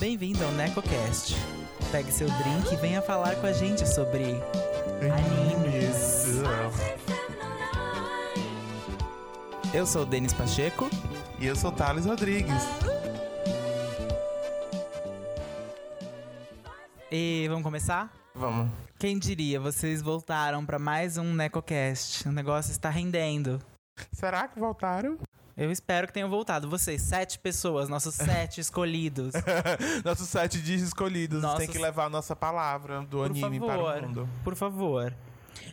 Bem-vindo ao NecoCast. Pegue seu drink e venha falar com a gente sobre animes. Eu sou o Denis Pacheco. E eu sou Thales Rodrigues. E vamos começar? Vamos. Quem diria, vocês voltaram para mais um NecoCast. O negócio está rendendo. Será que voltaram? Eu espero que tenham voltado. Vocês, sete pessoas, nossos sete escolhidos. Nossos sete dias escolhidos. Nossos- Tem que levar a nossa palavra do Por anime para favor, o mundo. por favor.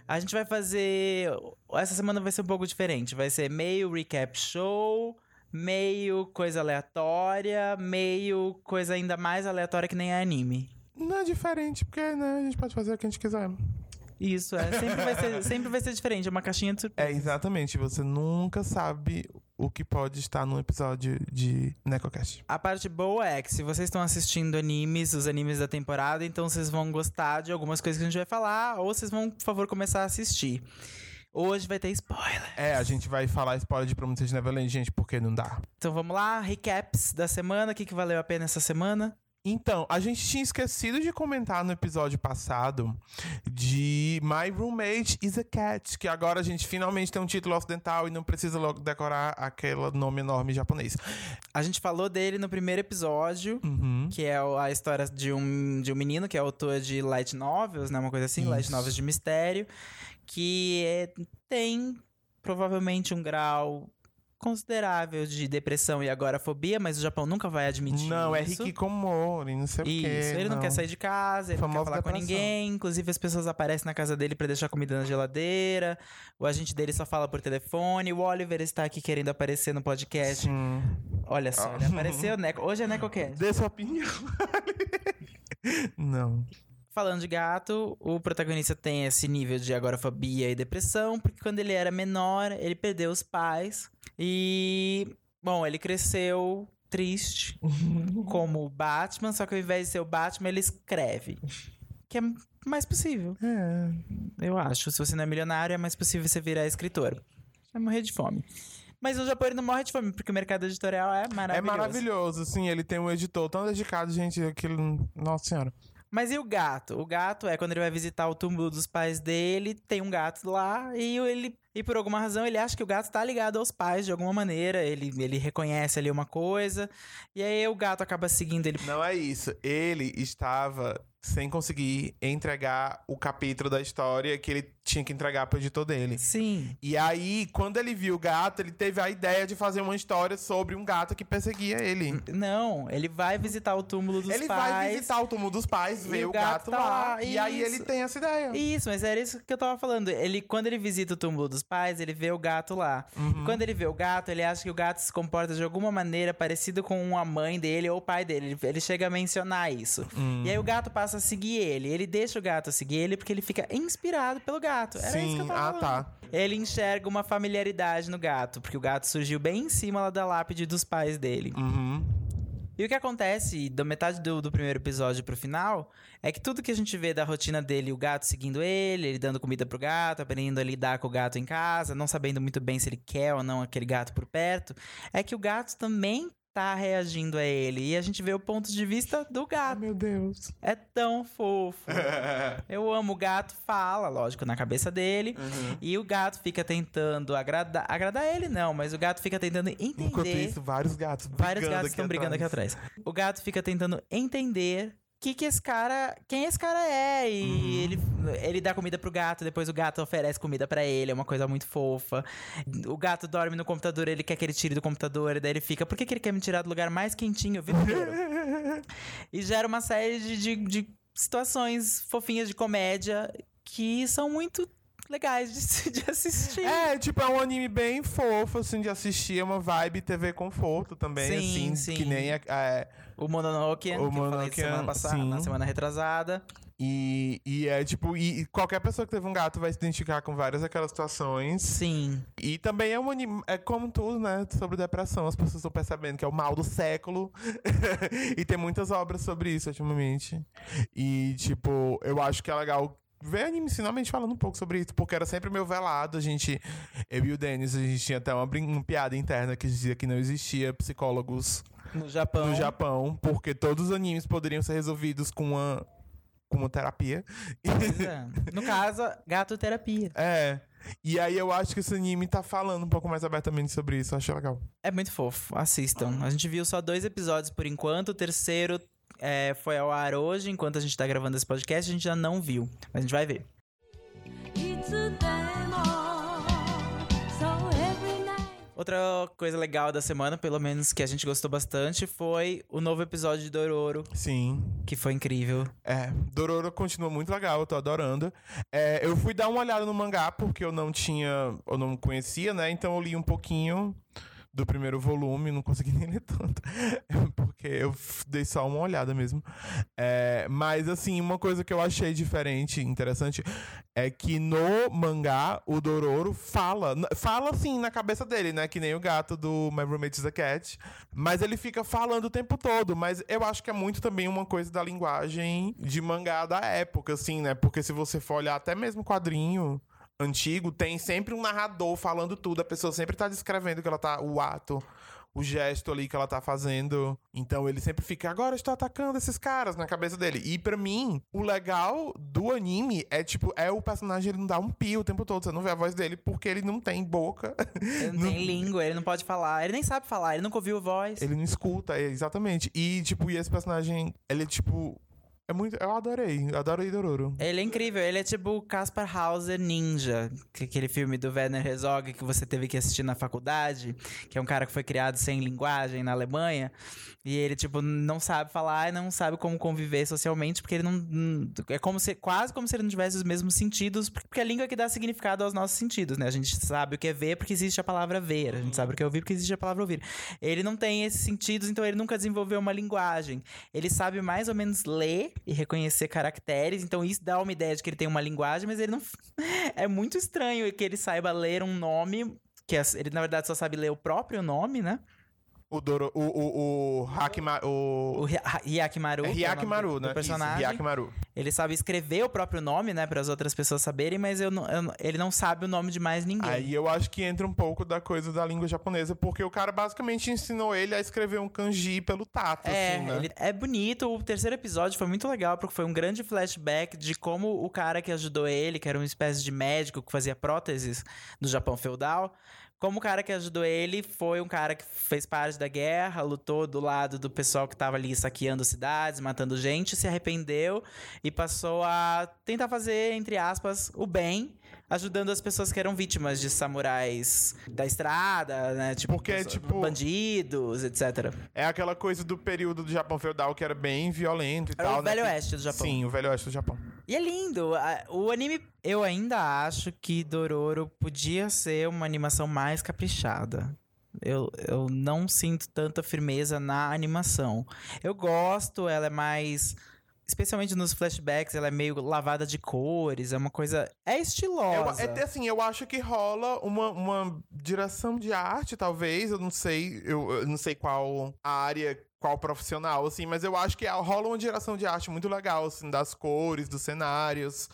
A gente vai fazer. Essa semana vai ser um pouco diferente. Vai ser meio recap show, meio coisa aleatória, meio coisa ainda mais aleatória que nem é anime. Não é diferente, porque né, a gente pode fazer o que a gente quiser. Isso, é. Sempre vai ser, sempre vai ser diferente. É uma caixinha de surpresa. É, exatamente. Você nunca sabe o que pode estar num episódio de NecoCast. A parte boa é que se vocês estão assistindo animes, os animes da temporada, então vocês vão gostar de algumas coisas que a gente vai falar, ou vocês vão, por favor, começar a assistir. Hoje vai ter spoiler. É, a gente vai falar spoiler de Prometheus Neverland, gente, porque não dá. Então vamos lá, recaps da semana, o que, que valeu a pena essa semana? Então, a gente tinha esquecido de comentar no episódio passado de My Roommate is a Cat, que agora a gente finalmente tem um título ocidental e não precisa logo decorar aquele nome enorme japonês. A gente falou dele no primeiro episódio, Uhum. que é a história de um, de um menino que é autor de light novels, né? Uma coisa assim, light Isso. novels de mistério, que é- tem provavelmente um grau considerável de depressão e agorafobia, mas o Japão nunca vai admitir Não, é isso. Hikikomori, não sei o Isso, quê. ele não, quer sair de casa, ele não quer falar com ninguém. Inclusive, as pessoas aparecem na casa dele pra deixar comida na geladeira. O agente dele só fala por telefone. O Oliver está aqui querendo aparecer no podcast. Sim. Olha só, ele apareceu. Neco. Hoje é NecoCast. Dê sua opinião. não. Falando de gato, o protagonista tem esse nível de agorafobia e depressão, porque quando ele era menor, ele perdeu os pais. E, bom, ele cresceu triste, como o Batman, só que ao invés de ser o Batman, ele escreve. Que é mais possível. É. Eu acho. Se você não é milionário, é mais possível você virar escritor. Vai morrer de fome. Mas no Japão ele não morre de fome, porque o mercado editorial é maravilhoso. É maravilhoso, sim. Ele tem um editor tão dedicado, gente. Aquilo. Nossa senhora. Mas e o gato? O gato é quando ele vai visitar o túmulo dos pais dele, tem um gato lá e ele. E por alguma razão ele acha que o gato tá ligado aos pais de alguma maneira. Ele, ele reconhece ali uma coisa. E aí o gato acaba seguindo ele. Não é isso. Ele estava sem conseguir entregar o capítulo da história que ele tinha que entregar pro editor dele. Sim. E aí, quando ele viu o gato, ele teve a ideia de fazer uma história sobre um gato que perseguia ele. Não, ele vai visitar o túmulo dos ele pais. vai visitar o túmulo dos pais, ver o gato gato, tá lá. lá, E aí isso. ele tem essa ideia. Isso, mas era isso que eu tava falando. Ele, quando ele visita o túmulo dos pais, ele vê o gato lá. Uhum. Quando ele vê o gato, ele acha que o gato se comporta de alguma maneira parecido com a mãe dele ou o pai dele. Ele, ele chega a mencionar isso. Hum. E aí o gato passa a seguir ele. Ele deixa o gato seguir ele porque ele fica inspirado pelo gato. Era isso que Sim, eu tava ah falando. tá. Ele enxerga uma familiaridade no gato, porque o gato surgiu bem em cima lá da lápide dos pais dele. Uhum. E o que acontece, da metade do, do primeiro episódio pro final, é que tudo que a gente vê da rotina dele, o gato seguindo ele, ele dando comida pro gato, aprendendo a lidar com o gato em casa, não sabendo muito bem se ele quer ou não aquele gato por perto, é que o gato também tá reagindo a ele. E a gente vê o ponto de vista do Ai, gato. meu Deus. É tão fofo. Eu amo. O gato fala, lógico, na cabeça dele. Uhum. E o gato fica tentando agradar. Agradar ele, não, mas o gato fica tentando entender. Enquanto isso, vários gatos Vários brigando gatos aqui estão brigando aqui atrás. O gato fica tentando entender que que esse cara, quem esse cara é e Uhum. ele ele dá comida pro gato, depois o gato oferece comida pra ele, é uma coisa muito fofa. O gato dorme no computador, ele quer que ele tire do computador, e daí ele fica, por que, que ele quer me tirar do lugar mais quentinho e gera uma série de, de, de situações fofinhas de comédia que são muito legais de, de assistir. É, tipo, é um anime bem fofo, assim, de assistir. É uma vibe TV conforto também, Sim, assim. sim. Que nem a, a- O Mononoke, O que Mononoke, semana passada, sim. na semana retrasada. e, e é tipo, e, e qualquer pessoa que teve um gato vai se identificar com várias daquelas situações. Sim. E também é um anime, é como tudo, né, sobre depressão. As pessoas estão percebendo que é o mal do século. e tem muitas obras sobre isso ultimamente. E, tipo, eu acho que é legal ver anime finalmente falando um pouco sobre isso, porque era sempre meio velado. A gente, eu e o Denis, a gente tinha até uma, uma piada interna que dizia que não existia psicólogos No Japão. no Japão, porque todos os animes poderiam ser resolvidos com uma, com uma terapia. É. No caso, gato terapia. É. E aí eu acho que esse anime tá falando um pouco mais abertamente sobre isso, eu achei legal. É muito fofo, assistam. A gente viu só dois episódios por enquanto, o terceiro é, foi ao ar hoje, enquanto a gente tá gravando esse podcast, a gente já não viu. Mas a gente vai ver. Outra coisa legal da semana, pelo menos que a gente gostou bastante, foi o novo episódio de Dororo. Sim. Que foi incrível. É, Dororo continua muito legal, eu tô adorando. É, eu fui dar uma olhada no mangá, porque eu não tinha, eu não conhecia, né? Então eu li um pouquinho do primeiro volume, não consegui nem ler tanto, porque eu dei só uma olhada mesmo. É, mas assim, uma coisa que eu achei diferente, interessante, é que no mangá o Dororo fala, fala assim na cabeça dele, né? Que nem o gato do My Roommate is a Cat, mas ele fica falando o tempo todo. Mas eu acho que é muito também uma coisa da linguagem de mangá da época, assim, né? Porque se você for olhar até mesmo quadrinho antigo, tem sempre um narrador falando tudo. A pessoa sempre tá descrevendo que ela tá. o ato. O gesto ali que ela tá fazendo. Então ele sempre fica, agora estou atacando esses caras na cabeça dele. E pra mim, o legal do anime é tipo, é o personagem ele não dá um pio o tempo todo. Você não vê a voz dele porque ele não tem boca. Ele não tem língua, ele não pode falar, ele nem sabe falar, ele nunca ouviu voz. Ele não escuta, é, exatamente. E, tipo, e esse personagem, ele é, tipo. É muito. Eu adorei. Adorei Dororo. Ele é incrível, ele é tipo o Kaspar Hauser Ninja, que é aquele filme do Werner Herzog que você teve que assistir na faculdade, que é um cara que foi criado sem linguagem na Alemanha, e ele tipo não sabe falar e não sabe como conviver socialmente, porque ele não- é como se quase como se ele não tivesse os mesmos sentidos, porque a língua é que dá significado aos nossos sentidos, né? A gente sabe o que é ver porque existe a palavra ver, a gente sabe o que é ouvir porque existe a palavra ouvir. Ele não tem esses sentidos, então ele nunca desenvolveu uma linguagem. Ele sabe mais ou menos ler e reconhecer caracteres, então isso dá uma ideia de que ele tem uma linguagem, mas ele não. é muito estranho que ele saiba ler um nome. Que ele, na verdade, só sabe ler o próprio nome, né? O Doro. O. O. O. Hakima, O o. Hyakimaru. É é Hyakimaru, do, do né? personagem. Isso, Hyakimaru. Ele sabe escrever o próprio nome, né? Para as outras pessoas saberem, mas eu eu ele não sabe o nome de mais ninguém. Aí eu acho que entra um pouco da coisa da língua japonesa, porque o cara basicamente ensinou ele a escrever um kanji pelo tato, É, assim, né? ele é bonito. O terceiro episódio foi muito legal, porque foi um grande flashback de como o cara que ajudou ele, que era uma espécie de médico que fazia próteses no Japão feudal, como o cara que ajudou ele foi um cara que fez parte da guerra, lutou do lado do pessoal que tava ali saqueando cidades, matando gente, se arrependeu e passou a tentar fazer, entre aspas, o bem. Ajudando as pessoas que eram vítimas de samurais da estrada, né? Tipo, Porque, pessoas- tipo, bandidos, etc. É aquela coisa do período do Japão feudal que era bem violento e Era tal, o né? Velho Oeste do Japão. Sim, o Velho Oeste do Japão. E é lindo. O anime, eu ainda acho que Dororo podia ser uma animação mais caprichada. Eu, eu não sinto tanta firmeza na animação. Eu gosto, ela é mais. Especialmente nos flashbacks, ela é meio lavada de cores, é uma coisa. É Eu, estilosa. é, assim, eu acho que rola uma, uma direção de arte, talvez. Eu não sei, eu, eu não sei qual área, qual profissional, assim, mas eu acho que rola uma direção de arte muito legal, assim, das cores, dos cenários.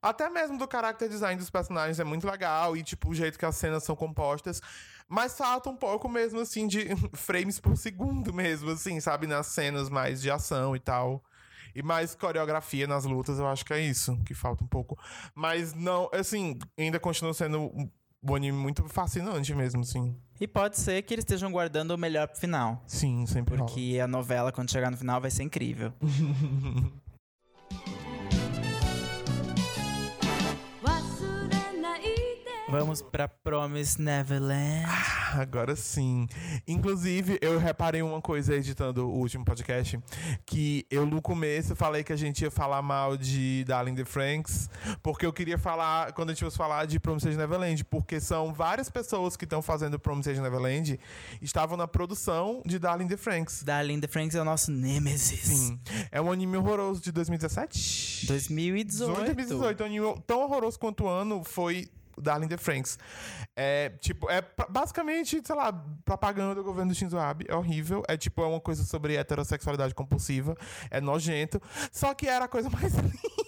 Até mesmo do character design dos personagens é muito legal e, tipo, o jeito que as cenas são compostas. Mas falta um pouco mesmo, assim, de frames por segundo mesmo, assim, sabe? Nas cenas mais de ação e tal. E mais coreografia nas lutas, eu acho que é isso que falta um pouco. Mas não, assim, ainda continua sendo um, anime muito fascinante mesmo, assim. E pode ser que eles estejam guardando o melhor pro final. Sim, sempre rola. Porque a novela, quando chegar no final, vai ser incrível. Vamos pra Promise Neverland. Agora sim. Inclusive, eu reparei uma coisa editando o último podcast, que eu no começo falei que a gente ia falar mal de Darling the Franks, porque eu queria falar, quando a gente fosse falar de Promised Neverland, porque são várias pessoas que estão fazendo Promised Neverland, estavam na produção de Darling the Franks. Darling the Franks é o nosso Nemesis. Sim. É um anime horroroso de 2017? 2018. 2018. Um anime tão horroroso quanto o ano foi Darling the Franks. É, tipo, é basicamente, sei lá, propaganda do governo do Shinzo Abe. É horrível. É tipo, é uma coisa sobre heterossexualidade compulsiva. É nojento. Só que era a coisa mais linda.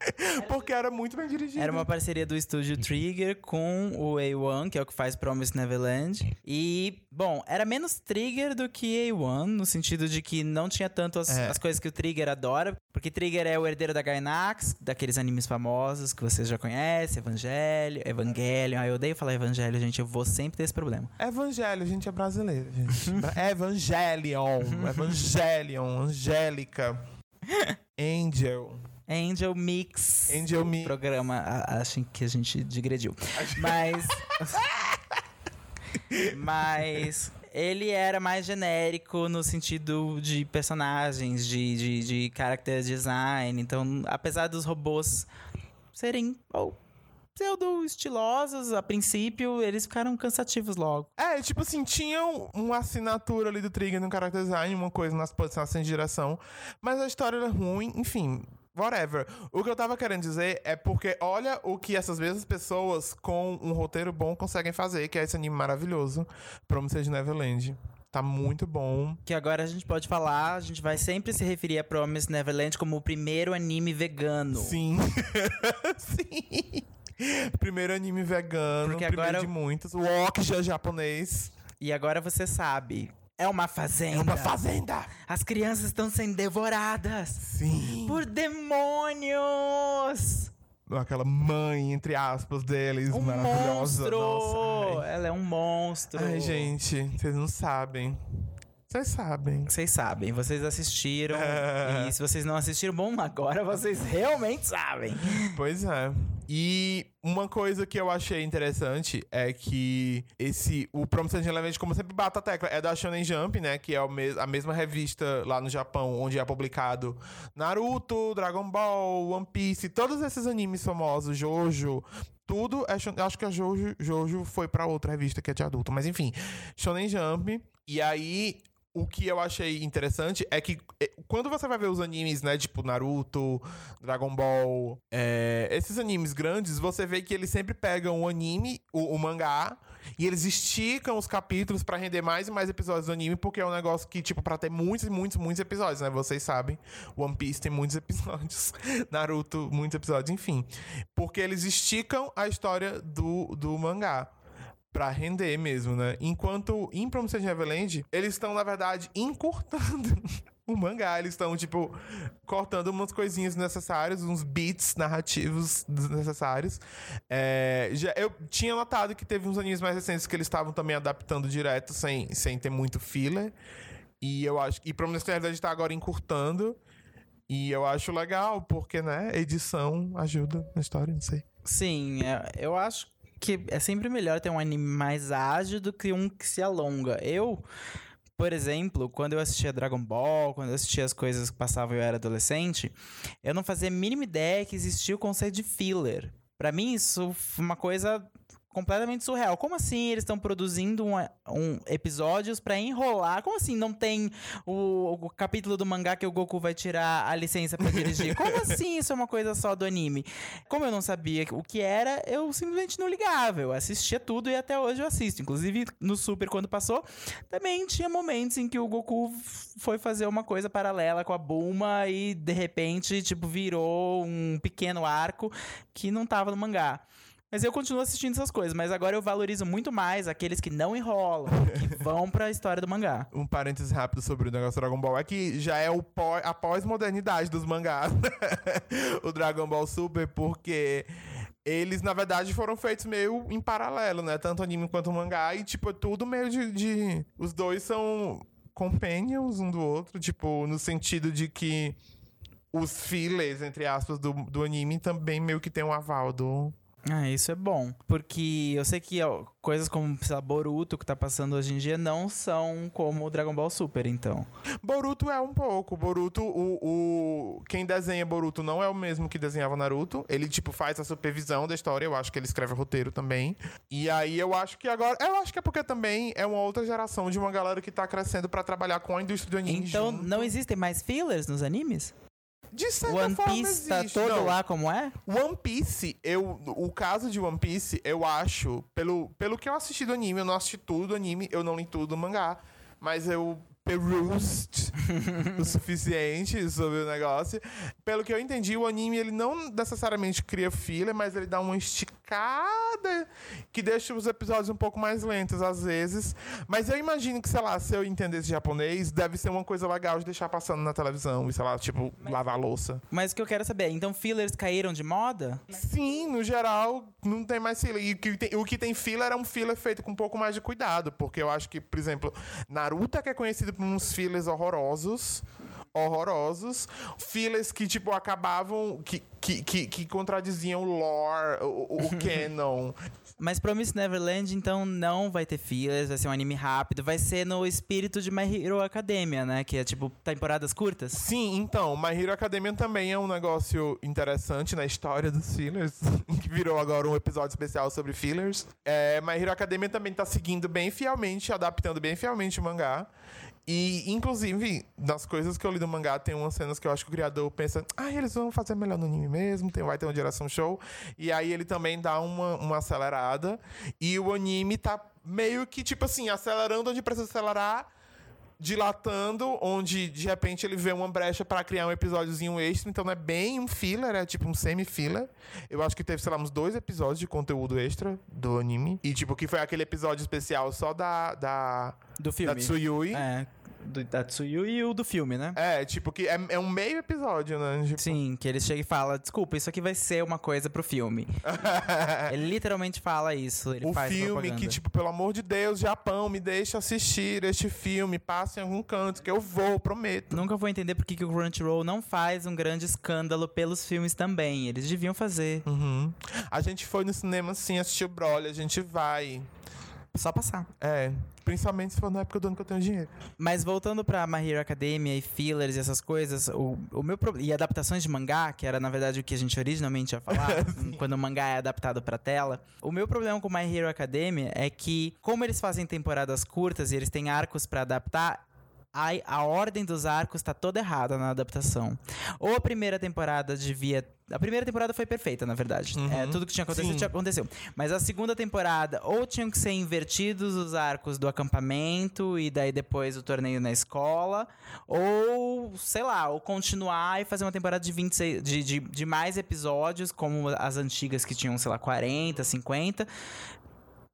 Porque era muito bem dirigido. Era uma parceria do estúdio Trigger com o A1, que é o que faz Promise Neverland. E, bom, era menos Trigger do que A1, no sentido de que não tinha tanto as, É. as coisas que o Trigger adora. Porque Trigger é o herdeiro da Gainax, daqueles animes famosos que vocês já conhecem, Evangelho, Evangelion. Ai, eu odeio falar Evangelho, gente, eu vou sempre ter esse problema. Evangelho, a gente é brasileiro, gente. Evangelion. Evangelion. Angélica. Angel. Angel Mix. Angel Me. programa, a- acham que a gente digrediu. Mas. Mas. Ele era mais genérico no sentido de personagens, de, de, de character design. Então, apesar dos robôs serem oh, pseudo-estilosos a princípio, eles ficaram cansativos logo. É, tipo assim, tinham uma assinatura ali do Trigger no character design, uma coisa nas posições de direção, mas a história era ruim, enfim, whatever. O que eu tava querendo dizer é porque olha o que essas mesmas pessoas com um roteiro bom conseguem fazer, que é esse anime maravilhoso, Promised Neverland. Tá muito bom. Que agora a gente pode falar, a gente vai sempre se referir a Promise Neverland como o primeiro anime vegano. Sim. Sim. Primeiro anime vegano, Porque primeiro agora- de muitos. O Okja japonês. E agora você sabe. É uma fazenda. É uma fazenda. As crianças estão sendo devoradas Sim. por demônios. Aquela mãe, entre aspas, deles, Um maravilhosa. monstro. Nossa. Ela é um monstro. Ai, gente, vocês não sabem. Vocês sabem. Vocês sabem, vocês assistiram. É. E se vocês não assistiram, bom, agora vocês realmente sabem. Pois é. E uma coisa que eu achei interessante é que esse o Promised Neverland, como sempre bata a tecla, é da Shonen Jump, né, que é a mesma revista lá no Japão onde é publicado Naruto, Dragon Ball, One Piece, todos esses animes famosos, Jojo, tudo é Shon- acho que a Jojo, Jojo foi pra outra revista que é de adulto, mas enfim, Shonen Jump. E aí o que eu achei interessante é que eh, quando você vai ver os animes, né, tipo Naruto, Dragon Ball, é, esses animes grandes, você vê que eles sempre pegam o anime, o, o mangá, e eles esticam os capítulos pra render mais e mais episódios do anime, porque é um negócio que, tipo, pra ter muitos, muitos, muitos episódios, né? Vocês sabem, One Piece tem muitos episódios, Naruto, muitos episódios, enfim. Porque eles esticam a história do, do mangá. Pra render mesmo, né? Enquanto em Promised Neverland, eles estão, na verdade, encurtando o mangá. Eles estão, tipo, cortando umas coisinhas necessárias, uns beats narrativos desnecessários. É, já, eu tinha notado que teve uns animes mais recentes que eles estavam também adaptando direto, sem, sem ter muito filler. E eu acho que Promised Neverland tá agora encurtando. E eu acho legal, porque, né, edição ajuda na história, não sei. Sim, é- eu acho que é sempre melhor ter um anime mais ágil do que um que se alonga. Eu, por exemplo, quando eu assistia Dragon Ball, quando eu assistia as coisas que passavam e eu era adolescente, eu não fazia a mínima ideia que existia o conceito de filler. Pra mim, isso foi uma coisa completamente surreal. Como assim eles estão produzindo um, um episódios pra enrolar? Como assim não tem o, o capítulo do mangá que o Goku vai tirar a licença pra dirigir? Como assim isso é uma coisa só do anime? Como eu não sabia o que era, eu simplesmente não ligava. Eu assistia tudo e até hoje eu assisto. Inclusive, no Super, quando passou, também tinha momentos em que o Goku foi fazer uma coisa paralela com a Bulma e, de repente, tipo, virou um pequeno arco que não tava no mangá. Mas eu continuo assistindo essas coisas, mas agora eu valorizo muito mais aqueles que não enrolam, que vão pra história do mangá. um parênteses rápido sobre o negócio do Dragon Ball é que já é o pó, a pós-modernidade dos mangás, o Dragon Ball Super, porque eles, na verdade, foram feitos meio em paralelo, né? Tanto anime quanto mangá, e, tipo, é tudo meio de, de- Os dois são companions um do outro, tipo, no sentido de que os fillers, entre aspas, do, do anime também meio que tem um aval do... Ah, isso é bom. Porque eu sei que ó, coisas como, sei lá, Boruto, que tá passando hoje em dia, não são como o Dragon Ball Super, então. Boruto é um pouco. Boruto, o, o- quem desenha Boruto não é o mesmo que desenhava Naruto. Ele, tipo, faz a supervisão da história. Eu acho que ele escreve o roteiro também. E aí eu acho que agora. Eu acho que é porque também é uma outra geração de uma galera que tá crescendo pra trabalhar com a indústria do anime. Então, junto. não existem mais fillers nos animes? De certa One forma, Piece tá existe. todo Não. lá como é? One Piece, eu, o caso de One Piece, eu acho, pelo, pelo que eu assisti do anime, eu não assisti tudo do anime, eu não li tudo do mangá, mas eu perused o suficiente sobre o negócio. Pelo que eu entendi, o anime ele não necessariamente cria filler, mas ele dá uma esticada que deixa os episódios um pouco mais lentos às vezes. Mas eu imagino que, sei lá, se eu entendesse japonês, deve ser uma coisa legal de deixar passando na televisão e, sei lá, tipo, lavar a louça. Mas o que eu quero saber, então fillers caíram de moda? Sim, no geral, não tem mais filler. E o que tem, o que tem filler é um filler feito com um pouco mais de cuidado. Porque eu acho que, por exemplo, Naruto é que é conhecido por uns fillers horrorosos. Horrorosos. Fillers que, tipo, acabavam. Que, que, que, que contradiziam o lore, o, o- o canon. Mas Promise Neverland, então, não vai ter fillers, vai ser um anime rápido, vai ser no espírito de My Hero Academia, né? Que é tipo temporadas curtas. Sim, então, My Hero Academia também é um negócio interessante na história dos fillers, que virou agora um episódio especial sobre fillers. É, My Hero Academia também tá seguindo bem fielmente, adaptando bem fielmente o mangá. E, inclusive, das coisas que eu li do mangá, tem umas cenas que eu acho que o criador pensa, ah, eles vão fazer melhor no anime mesmo, tem, vai ter uma direção show. E aí ele também dá uma, uma acelerada. E o anime tá meio que, tipo assim, acelerando onde precisa acelerar dilatando, onde de repente ele vê uma brecha pra criar um episódiozinho extra, então não é bem um filler, é tipo um semi-filler. Eu acho que teve, sei lá, uns dois episódios de conteúdo extra do anime. E tipo, que foi aquele episódio especial só da. da. Do da filme. Tsuyui. É, do Tatsuyu e o do filme, né? É, tipo, que é, é um meio episódio, né? Tipo, Sim, que ele chega e fala: Desculpa, isso aqui vai ser uma coisa pro filme. ele literalmente fala isso. Ele o faz filme propaganda. que, tipo, pelo amor de Deus, Japão, me deixa assistir este filme, passa em algum canto, que eu vou, prometo. Nunca vou entender por que que o Crunchyroll não faz um grande escândalo pelos filmes também. Eles deviam fazer. Uhum. A gente foi no cinema sim, assistiu Broly, a gente vai. Só passar. É, principalmente se for na época do ano que eu tenho dinheiro. Mas voltando pra My Hero Academia e fillers e essas coisas, o, o meu problema. E adaptações de mangá, que era na verdade o que a gente originalmente ia falar, quando o mangá é adaptado pra tela. O meu problema com My Hero Academia é que, como eles fazem temporadas curtas e eles têm arcos pra adaptar. A, a ordem dos arcos tá toda errada na adaptação. Ou a primeira temporada devia. A primeira temporada foi perfeita, na verdade. É, tudo que tinha acontecido tinha aconteceu. Mas a segunda temporada, ou tinham que ser invertidos os arcos do acampamento e daí depois o torneio na escola, ou, sei lá, ou continuar e fazer uma temporada de 26, de, de, de mais episódios, como as antigas que tinham, sei lá, 40, 50.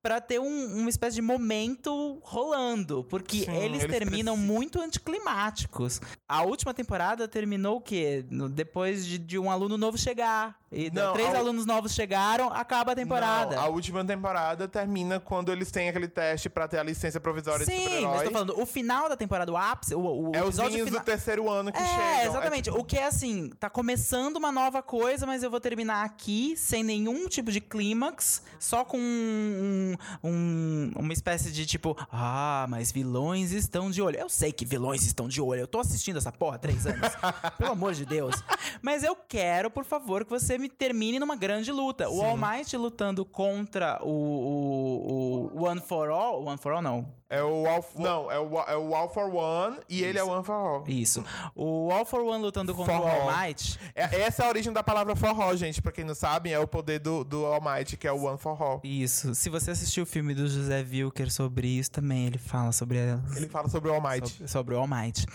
Pra ter um- uma espécie de momento rolando. Porque Sim, eles, eles terminam precisam. muito anticlimáticos. A última temporada terminou o quê? Depois de, de um aluno novo chegar. E Não, três a alunos novos chegaram, acaba a temporada. Não, a última temporada termina quando eles têm aquele teste pra ter a licença provisória de Sim, mas super-herói. tô falando, o final da temporada, o ápice, o, o É os final... do terceiro ano que é, chegam. exatamente. tipo, O que é assim, tá começando uma nova coisa, mas eu vou terminar aqui sem nenhum tipo de clímax, só com um, um- uma espécie de tipo, ah, mas vilões estão de olho. Eu sei que vilões estão de olho, eu tô assistindo essa porra há três anos. Pelo amor de Deus. Mas eu quero, por favor, que você me termine numa grande luta. O All Might lutando contra o, o, o One for All. One for All, não. É o All, não, é o, é o All for One e ele é o One for All. Isso. O All for One lutando contra o Forró. All Might. É- essa é a origem da palavra forró, gente. Pra quem não sabe, é o poder do, do All Might, que é o One for All. Isso. Se você assistiu o filme do José Wilker sobre isso, também ele fala sobre, a- Ele fala sobre o All Might. sobre, sobre o All Might.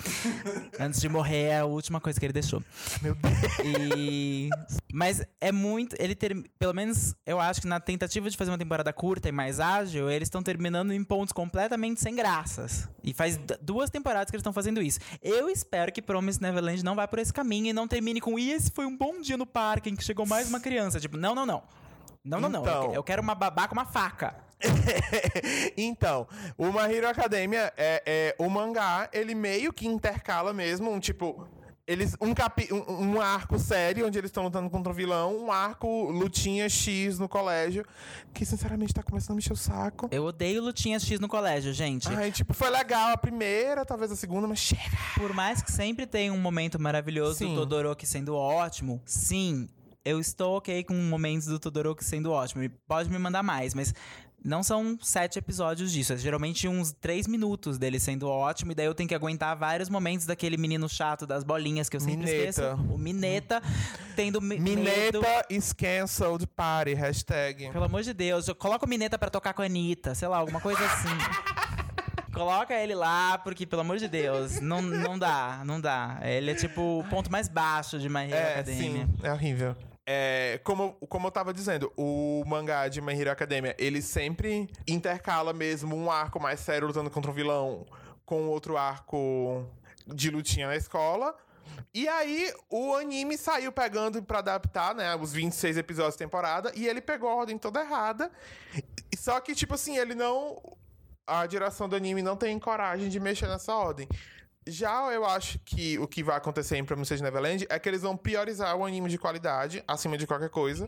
Antes de morrer, é a última coisa que ele deixou. Meu Deus. E... Mas é muito. Ele ter... Pelo menos eu acho que na tentativa de fazer uma temporada curta e mais ágil, eles estão terminando em pontos completamente sem graças. E faz duas temporadas que eles estão fazendo isso. Eu espero que Promise Neverland não vá por esse caminho e não termine com. E esse foi um bom dia no parque em que chegou mais uma criança. Tipo, não, não, não. Não, não, não. Eu Então. Eu quero uma babá com uma faca. então, o My Hero Academia é, é o mangá, ele meio que intercala mesmo, um tipo. Eles, um, capi, um, um arco sério, onde eles estão lutando contra o vilão, um arco lutinha X no colégio, que sinceramente tá começando a mexer o saco. Eu odeio lutinha X no colégio, gente. Ai, tipo, foi legal a primeira, talvez a segunda, mas chega. Por mais que sempre tenha um momento maravilhoso Sim. do Todoroki sendo ótimo, sim, eu estou ok com momentos do Todoroki sendo ótimo. Pode me mandar mais, mas não são sete episódios disso. É geralmente uns três minutos dele sendo ótimo, e daí eu tenho que aguentar vários momentos daquele menino chato das bolinhas que eu sempre Mineta. esqueço. O Mineta tendo medo. Mineta is cancelled party, hashtag. Pelo amor de Deus, eu coloco o Mineta pra tocar com a Anitta, sei lá, alguma coisa assim. coloca ele lá, porque, pelo amor de Deus, não, não dá, não dá. Ele é tipo o ponto mais baixo de Hero É, Academia. sim, é horrível. É, como, como eu tava dizendo, o mangá de My Hero Academia, ele sempre intercala mesmo um arco mais sério lutando contra um vilão com outro arco de lutinha na escola. E aí, o anime saiu pegando pra adaptar, né, os 26 episódios da temporada, e ele pegou a ordem toda errada. Só que, tipo assim, ele não. A direção do anime não tem coragem de mexer nessa ordem. Já eu acho que o que vai acontecer em Promised Neverland é que eles vão priorizar o anime de qualidade acima de qualquer coisa.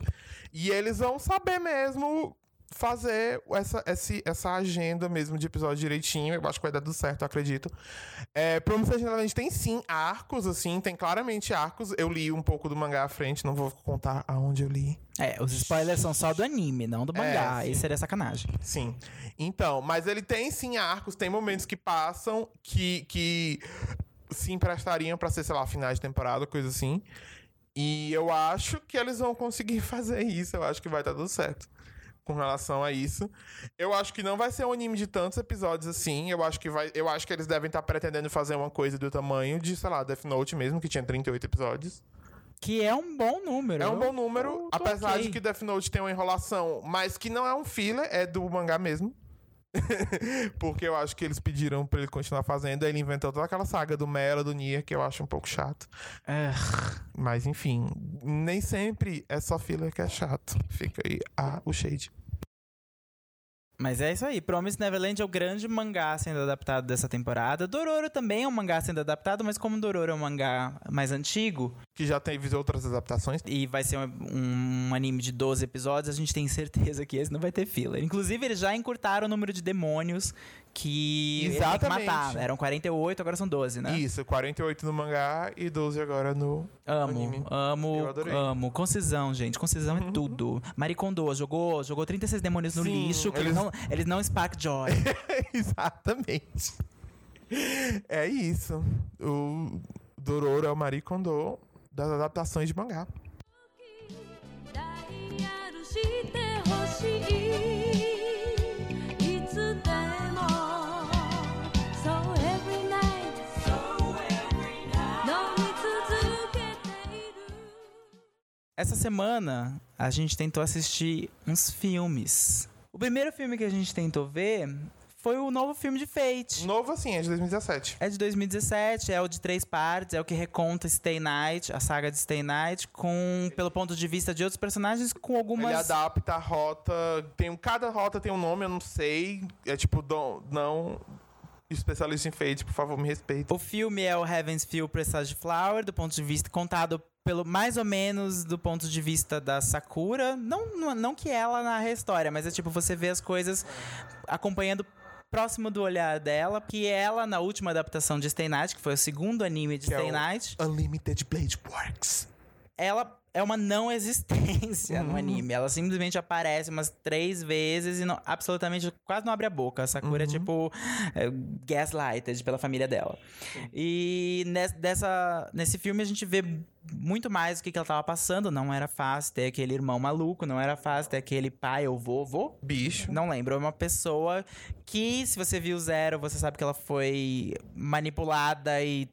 E eles vão saber mesmo fazer essa, esse- essa agenda mesmo de episódio direitinho. Eu acho que vai dar tudo certo, eu acredito. É, Promised Neverland tem sim arcos, assim, tem claramente arcos. Eu li um pouco do mangá à frente, não vou contar aonde eu li. É, os spoilers são só do anime, não do mangá. sim. Isso seria sacanagem. Sim. Então, mas ele tem sim arcos, tem momentos que passam que, que se emprestariam pra ser, sei lá, finais de temporada, coisa assim. E eu acho que eles vão conseguir fazer isso. Eu acho que vai estar tudo certo com relação a isso. Eu acho que não vai ser um anime de tantos episódios assim. Eu acho que vai, eu acho que eles devem estar pretendendo fazer uma coisa do tamanho de, sei lá, Death Note mesmo, que tinha 38 episódios. Que é um bom número. É um bom número, apesar ok. de que Death Note tem uma enrolação, mas que não é um filler, é do mangá mesmo. Porque eu acho que eles pediram pra ele continuar fazendo, aí ele inventou toda aquela saga do Mela, do Nia, que eu acho um pouco chato. É, Mas enfim, nem sempre é só filler que é chato. Fica aí ah, o shade. Mas é isso aí. Promise Neverland é o grande mangá sendo adaptado dessa temporada. Dororo também é um mangá sendo adaptado, mas como Dororo é um mangá mais antigo Que já teve outras adaptações. e vai ser um, um anime de 12 episódios, a gente tem certeza que esse não vai ter filler. Inclusive, eles já encurtaram o número de demônios que ele tem que Exatamente. matar. Eram 48, agora são 12, né? Isso, 48 no mangá e 12 agora no. Amo, anime. amo, Eu adorei. amo. Concisão, gente. Concisão é tudo. Maricondo jogou, jogou 36 demônios no Sim, lixo, que eles, eles- não, eles não spark joy. Exatamente. É isso. O Dororo é o Marie Kondo das adaptações de mangá. Essa semana, a gente tentou assistir uns filmes. O primeiro filme que a gente tentou ver foi o novo filme de Fate. Novo assim, é de 2017. É de 2017, é o de três partes, é o que reconta Stay Night, a saga de Stay Night, com pelo ponto de vista de outros personagens, com Ele algumas. adapta a rota. Tem, cada rota tem um nome, eu não sei. É tipo, dom- não. Especialista em fate, por favor, me respeita. O filme é o Heaven's Feel Presage Flower, do ponto de vista contado pelo mais ou menos do ponto de vista da Sakura. Não, não, não que ela narre a história, mas é tipo você vê as coisas acompanhando próximo do olhar dela, que ela na última adaptação de Stay Night, que foi o segundo anime de Que é Stay o- Night, Unlimited Blade Works. ela é uma não existência no anime. Ela simplesmente aparece umas três vezes e não- absolutamente quase não abre a boca. A Sakura é tipo é, gaslighted pela família dela. E nes- dessa, nesse filme a gente vê muito mais o que, que ela tava passando. Não era fácil ter aquele irmão maluco, não era fácil ter aquele pai ou vovô. Bicho. Não lembro, é uma pessoa que, se você viu Zero, você sabe que ela foi manipulada e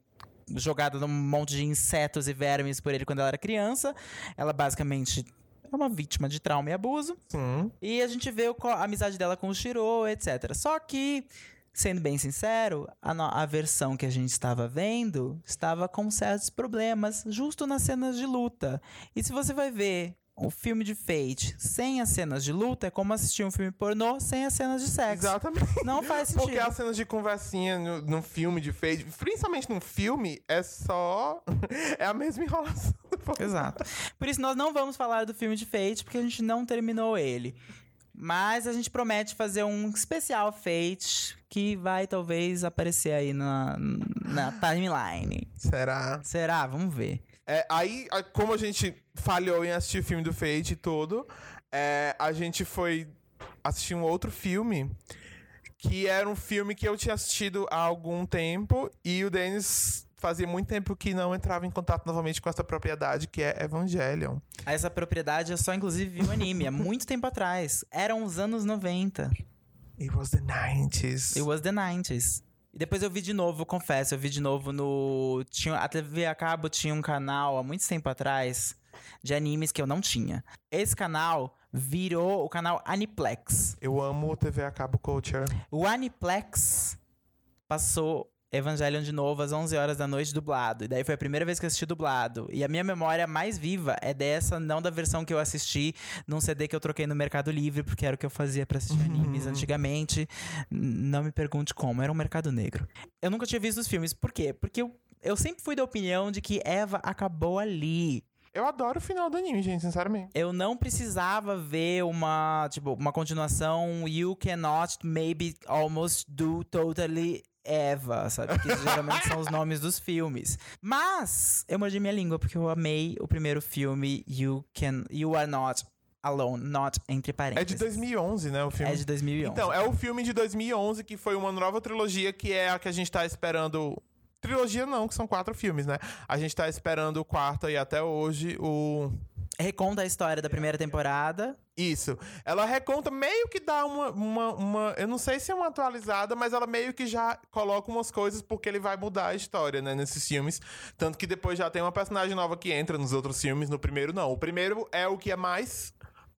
jogada num monte de insetos e vermes por ele quando ela era criança. Ela basicamente é uma vítima de trauma e abuso. Sim. E a gente vê o a amizade dela com o Shiro, etc. Só que, sendo bem sincero, a, a versão que a gente estava vendo estava com certos problemas, justo nas cenas de luta. E se você vai ver o filme de Fate sem as cenas de luta, é como assistir um filme pornô sem as cenas de sexo. Exatamente. Não faz sentido. Porque as cenas de conversinha no, num filme de fade, principalmente num filme, é só. É a mesma enrolação. Exato. Por isso, nós não vamos falar do filme de Fate, porque a gente não terminou ele. Mas a gente promete fazer um especial Fate que vai talvez aparecer aí na, na timeline. Será? Será? Vamos ver. É, aí, como a gente falhou em assistir o filme do Fate e tudo, é, a gente foi assistir um outro filme que era um filme que eu tinha assistido há algum tempo e o Denis fazia muito tempo que não entrava em contato novamente com essa propriedade que é Evangelion. Essa propriedade eu só, inclusive, vi o anime há muito tempo atrás. Eram os anos 90. It was the 90s. It was the 90s. E depois eu vi de novo, confesso, eu vi de novo no. Tinha, a TV a cabo tinha um canal há muito tempo atrás de animes que eu não tinha. Esse canal virou o canal Aniplex. Eu amo TV a cabo culture. O Aniplex passou Evangelion de novo às 11 horas da noite dublado. E daí foi a primeira vez que eu assisti dublado. E a minha memória mais viva é dessa, não da versão que eu assisti num CD que eu troquei no Mercado Livre, porque era o que eu fazia pra assistir animes antigamente. Não me pergunte como, era um mercado negro. Eu nunca tinha visto os filmes. Por quê? Porque eu, eu sempre fui da opinião de que Eva acabou ali. Eu adoro o final do anime, gente, sinceramente. Eu não precisava ver uma, tipo, uma continuação You cannot maybe almost do totally Eva, sabe? Que geralmente são os nomes dos filmes. Mas eu mordi minha língua porque eu amei o primeiro filme You can You are not alone, not entre É parênteses. de 2011, né, o filme? É de 2011. Então, é o filme de 2011 que foi uma nova trilogia que é a que a gente tá esperando. Trilogia não, que são quatro filmes, né? A gente tá esperando o quarto aí até hoje, o. Reconta a história da primeira temporada. Isso. Ela reconta, meio que dá uma, uma, uma- Eu não sei se é uma atualizada, mas ela meio que já coloca umas coisas porque ele vai mudar a história, né, nesses filmes. Tanto que depois já tem uma personagem nova que entra nos outros filmes. No primeiro, não. O primeiro é o que é mais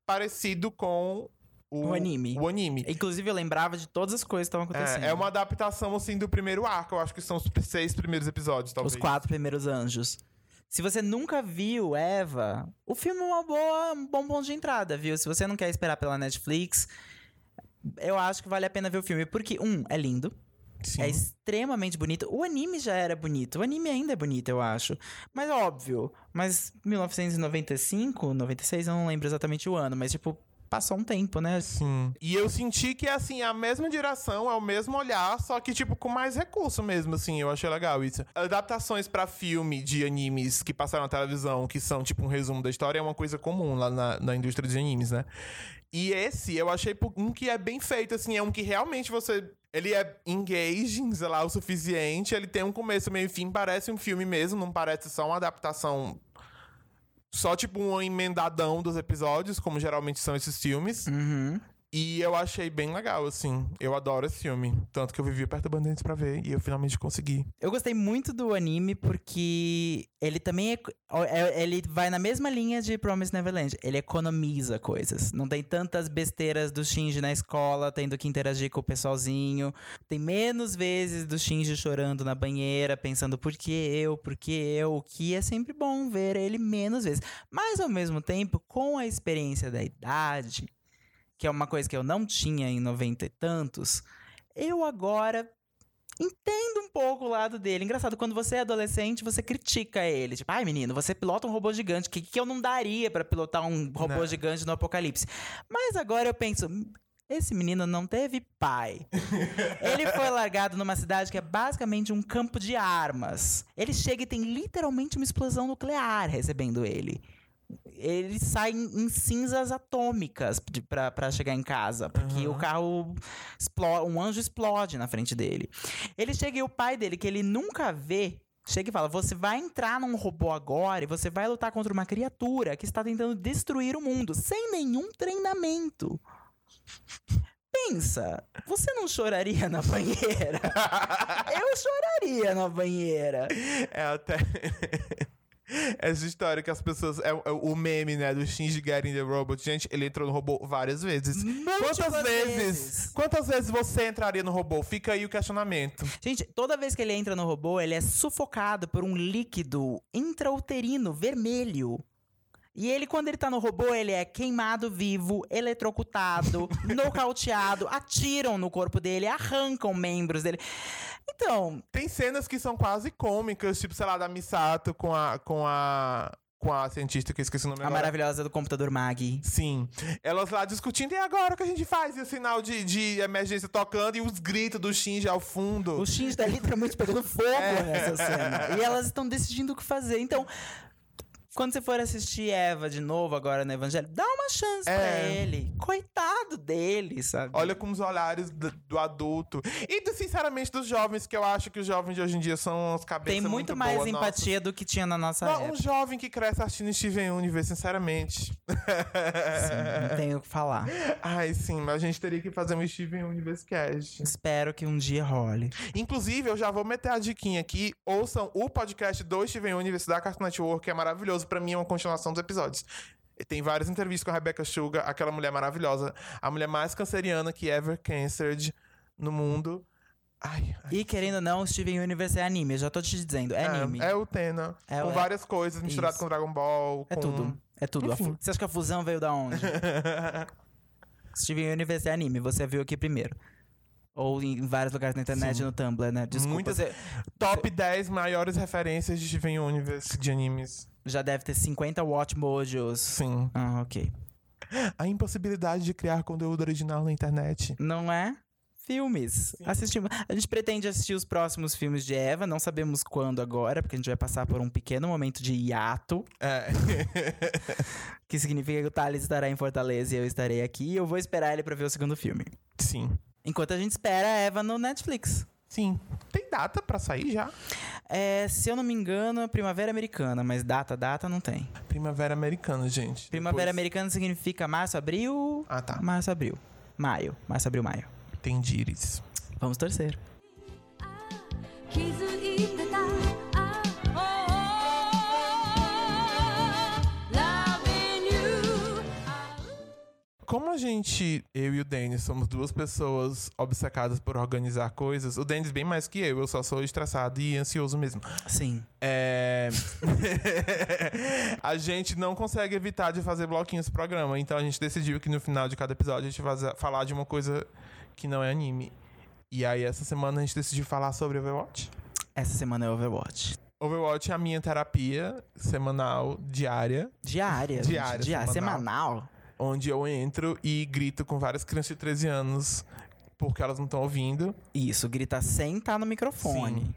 parecido com o, O anime. O anime. Inclusive, eu lembrava de todas as coisas que estavam acontecendo. É, é uma adaptação, assim, do primeiro arco. Eu acho que são os seis primeiros episódios, talvez. Os quatro primeiros anjos. Se você nunca viu Eva, o filme é uma boa, um bom ponto de entrada, viu? Se você não quer esperar pela Netflix, eu acho que vale a pena ver o filme. Porque, um, é lindo. Sim. É extremamente bonito. O anime já era bonito. O anime ainda é bonito, eu acho. Mas óbvio. Mas 1995, 96, eu não lembro exatamente o ano. Mas, tipo, passou um tempo, né? Sim. E eu senti que, assim, é a mesma direção, é o mesmo olhar, só que, tipo, com mais recurso mesmo, assim. Eu achei legal isso. Adaptações pra filme de animes que passaram na televisão, que são, tipo, um resumo da história, é uma coisa comum lá na, na indústria de animes, né? E esse, eu achei um que é bem feito, assim, é um que realmente você... Ele é engaging, sei lá, o suficiente. Ele tem um começo, meio e fim, parece um filme mesmo, não parece só uma adaptação... Só, tipo, um emendadão dos episódios, como geralmente são esses filmes. Uhum. E eu achei bem legal, assim. Eu adoro esse filme. Tanto que eu vivi perto Bandeirantes pra ver e eu finalmente consegui. Eu gostei muito do anime porque ele também é, é- ele vai na mesma linha de Promise Neverland. Ele economiza coisas. Não tem tantas besteiras do Shinji na escola, tendo que interagir com o pessoalzinho. Tem menos vezes do Shinji chorando na banheira, pensando por que eu, por que eu, o que é sempre bom ver ele menos vezes. Mas ao mesmo tempo, com a experiência da idade, que é uma coisa que eu não tinha em 90 e tantos, eu agora entendo um pouco o lado dele. Engraçado, quando você é adolescente, você critica ele. Tipo, ai menino, você pilota um robô gigante. O que, que eu não daria pra pilotar um robô Né. gigante no apocalipse? Mas agora eu penso. "Hum, Esse menino não teve pai. Ele foi largado numa cidade que é basicamente um campo de armas. Ele chega e tem literalmente uma explosão nuclear recebendo ele. Ele sai em em cinzas atômicas pra chegar em casa. Porque o carro explode, um anjo explode na frente dele. Ele chega e o pai dele, que ele nunca vê, chega e fala: Você vai entrar num robô agora e você vai lutar contra uma criatura que está tentando destruir o mundo sem nenhum treinamento. Pensa, você não choraria na banheira? Eu choraria na banheira. É até. Essa história que as pessoas. É, é o meme, né? Do Shinji Getting the Robot. Gente, ele entrou no robô várias vezes. Múltiplas Quantas vezes? vezes. Quantas vezes você entraria no robô? Fica aí o questionamento. Gente, toda vez que ele entra no robô, ele é sufocado por um líquido intrauterino vermelho. E ele, quando ele tá no robô, ele é queimado vivo, eletrocutado, nocauteado, atiram no corpo dele, arrancam membros dele. Então, Tem cenas que são quase cômicas, tipo, sei lá, da Misato com a. com a. com a cientista que eu esqueci o nome a agora. maravilhosa do computador Mag. Sim. Elas lá discutindo, e agora o que a gente faz? E o sinal de, de emergência tocando e os gritos do Shinji ao fundo. O Shinji tá literalmente pegando fogo É. nessa cena. E elas estão decidindo o que fazer. Então, Quando você for assistir Eva de novo agora no Evangelho, dá uma chance pra É. ele. Coitado dele, sabe? Olha com os olhares do, do adulto. E, do, sinceramente, dos jovens, que eu acho que os jovens de hoje em dia são as cabeças Tem muito, muito mais boas, empatia do que tinha na nossa Não, um época. jovem que cresce assistindo Steven Universe, sinceramente. Sim, não tenho o que falar. Ai, sim, mas a gente teria que fazer um Steven Universe Cast. Espero que um dia role. Inclusive, eu já vou meter a diquinha aqui. Ouçam o podcast do Steven Universe da Cartoon Network, que é maravilhoso. Pra mim, é uma continuação dos episódios. E Tem várias entrevistas com a Rebecca Sugar, aquela mulher maravilhosa. A mulher mais canceriana que ever cancered no mundo. Ai, ai. E querendo ou não, Steven Universe é anime. Eu já tô te dizendo, é, anime. É, o Tena. É, com é. várias coisas, misturado Isso. com Dragon Ball. É com... tudo. É tudo. Fu-. Você acha que a fusão veio da onde? Steven Universe é anime, você viu aqui primeiro. Ou em vários lugares na internet, Sim. no Tumblr, né? Desculpa. Muitas- Você Top 10 maiores referências de Steven Universe de animes. já deve ter 50 Watch Mojos. Sim. Ah, ok. A impossibilidade de criar conteúdo original na internet. Não é? Filmes. Assistimos. A gente pretende assistir os próximos filmes de Eva, não sabemos quando agora, porque a gente vai passar por um pequeno momento de hiato, É. que significa que o Thales estará em Fortaleza e eu estarei aqui. E eu vou esperar ele pra ver o segundo filme. Sim. Enquanto a gente espera a Eva no Netflix. Sim. Tem data pra sair já? É, se eu não me engano, é Primavera Americana, mas data, data não tem. Primavera Americana, gente. Primavera Depois- Americana significa março, abril. Ah, tá. Março, abril. Maio. Março, abril, maio. Tem. Vamos torcer. 気 Como a gente, eu e o Denis, somos duas pessoas obcecadas por organizar coisas, o Denis bem mais que eu, eu só sou estressado e ansioso mesmo. Sim. É... a gente não consegue evitar de fazer bloquinhos pro programa, então a gente decidiu que no final de cada episódio a gente vai falar de uma coisa que não é anime. E aí essa semana a gente decidiu falar sobre Overwatch. Essa semana é Overwatch. Overwatch é a minha terapia semanal, diária, Diária. gente. Diária, Diária. semanal. Semanal. Onde eu entro e grito com várias crianças de 13 anos porque elas não estão ouvindo. Isso, grita sem estar no microfone. Sim.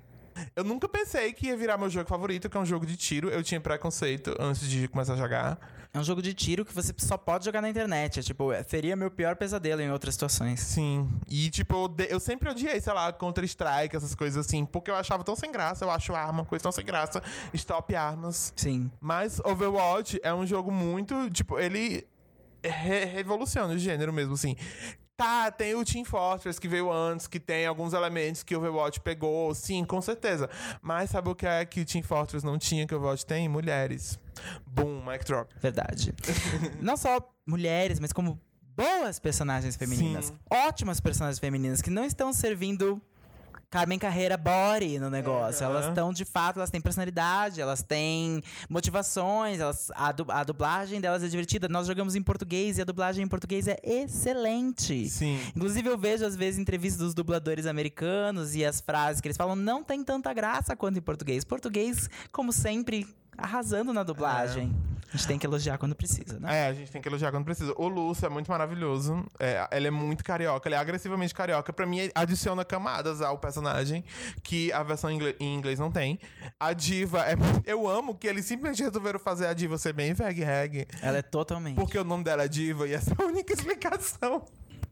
Eu nunca pensei que ia virar meu jogo favorito, que é um jogo de tiro. Eu tinha preconceito antes de começar a jogar. É um jogo de tiro que você só pode jogar na internet. É tipo, é- seria meu pior pesadelo em outras situações. Sim. E, tipo, eu sempre odiei, sei lá, Counter-Strike, essas coisas assim, porque eu achava tão sem graça. Eu acho arma, coisa tão sem graça. Stop armas. Sim. Mas Overwatch é um jogo muito, tipo, ele re- revoluciona o gênero mesmo, assim. Tá, tem o Team Fortress que veio antes, que tem alguns elementos que o Overwatch pegou, sim, com certeza. Mas sabe o que é que o Team Fortress não tinha que o Overwatch tem? Mulheres. Boom, mic drop. Verdade. não só mulheres, mas como boas personagens femininas. Sim. Ótimas personagens femininas que não estão servindo Carmen Carreira body no negócio. Elas estão, de fato, elas têm personalidade, elas têm motivações, elas, a, du- a dublagem delas é divertida. Nós jogamos em português e a dublagem em português é excelente. Sim. Inclusive, eu vejo, às vezes, entrevistas dos dubladores americanos e as frases que eles falam não tem tanta graça quanto em português. Português, como sempre, arrasando na dublagem. A gente tem que elogiar quando precisa, né? É, a gente tem que elogiar quando precisa. O Lúcio é muito maravilhoso. É, ele é muito carioca, ele é agressivamente carioca. Pra mim, adiciona camadas ao personagem que a versão em inglês não tem. A diva é. Eu amo que eles simplesmente resolveram fazer a diva ser bem veg reg. Ela é totalmente. Porque o nome dela é diva e essa é a única explicação.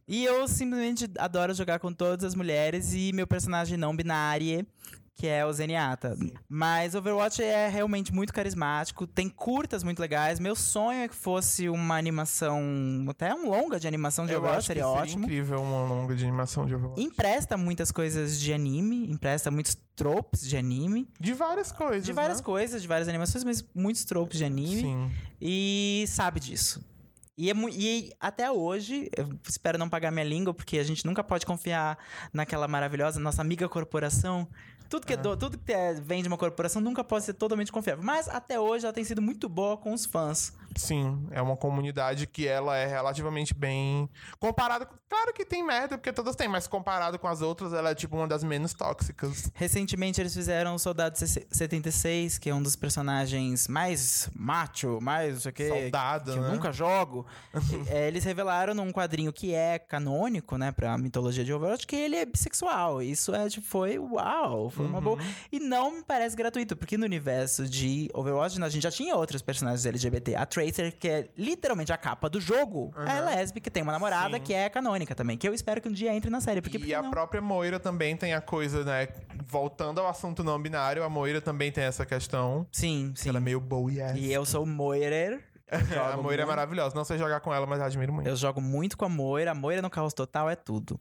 E eu simplesmente adoro jogar com todas as mulheres e meu personagem não binário, que é o Zenyatta. Mas Overwatch é realmente muito carismático, tem curtas muito legais. Meu sonho é que fosse uma animação, até um longa de animação de Eu Overwatch, seria seria ótimo. incrível uma longa de animação de Overwatch. Empresta muitas coisas de anime, empresta muitos tropes de anime. De várias coisas. De várias né? coisas, de várias animações, mas muitos tropes de anime. Sim. E sabe disso. E, é e até hoje, eu espero não pagar minha língua, porque a gente nunca pode confiar naquela maravilhosa nossa amiga corporação. Tudo que, é do- tudo que é- vem de uma corporação nunca pode ser totalmente confiável. Mas até hoje ela tem sido muito boa com os fãs. Sim, é uma comunidade que ela é relativamente bem. Comparado. Claro que tem merda, porque todas têm, mas comparado com as outras, ela é tipo uma das menos tóxicas. Recentemente eles fizeram o Soldado 76, que é um dos personagens mais macho, mais não sei o quê. Soldado, que eu né? nunca jogo. É, eles revelaram num quadrinho que é canônico, né, pra mitologia de Overwatch, que ele é bissexual. Isso é, tipo, foi uau, foi uma Uhum. boa. E não me parece gratuito, porque no universo de Overwatch a gente já tinha outros personagens LGBT. A Tracer, que é literalmente a capa do jogo, é lésbica, tem uma namorada Sim. que é canônica também, que eu espero que um dia entre na série. Porque, por e que a não? própria Moira também tem a coisa, né? Voltando ao assunto não binário, a Moira também tem essa questão. Sim, sim. Ela é meio boa, yes. E eu sou Moirer. a Moira é muito. maravilhosa. Não sei jogar com ela, mas admiro muito. Eu jogo muito com a Moira. A Moira no Caos Total é tudo.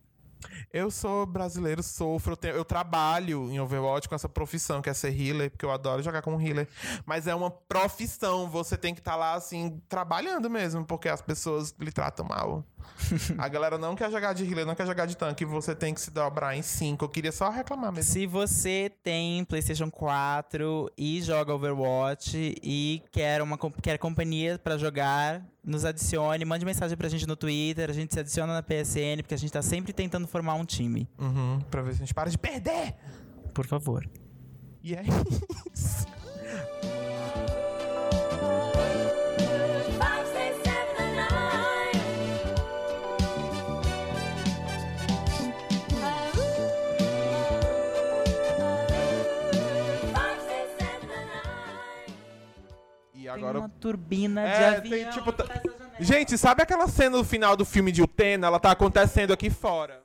Eu sou brasileiro, sofro, eu, tenho- eu trabalho em Overwatch com essa profissão, que é ser healer, porque eu adoro jogar como healer. Mas é uma profissão, você tem que estar lá, assim, trabalhando mesmo, porque as pessoas lhe tratam mal. A galera não quer jogar de healer, não quer jogar de tanque, você tem que se dobrar em cinco. Eu queria só reclamar mesmo. Se você tem PlayStation 4 e joga Overwatch e quer uma quer companhia pra jogar, nos adicione, mande mensagem pra gente no Twitter, a gente se adiciona na PSN, porque a gente tá sempre tentando formar um time. Uhum, pra ver se a gente para de perder. Por favor. E é isso. agora uma turbina de É, avião. tem, tipo, tá-. Gente, sabe aquela cena do final do filme de Utena? Ela tá acontecendo aqui fora.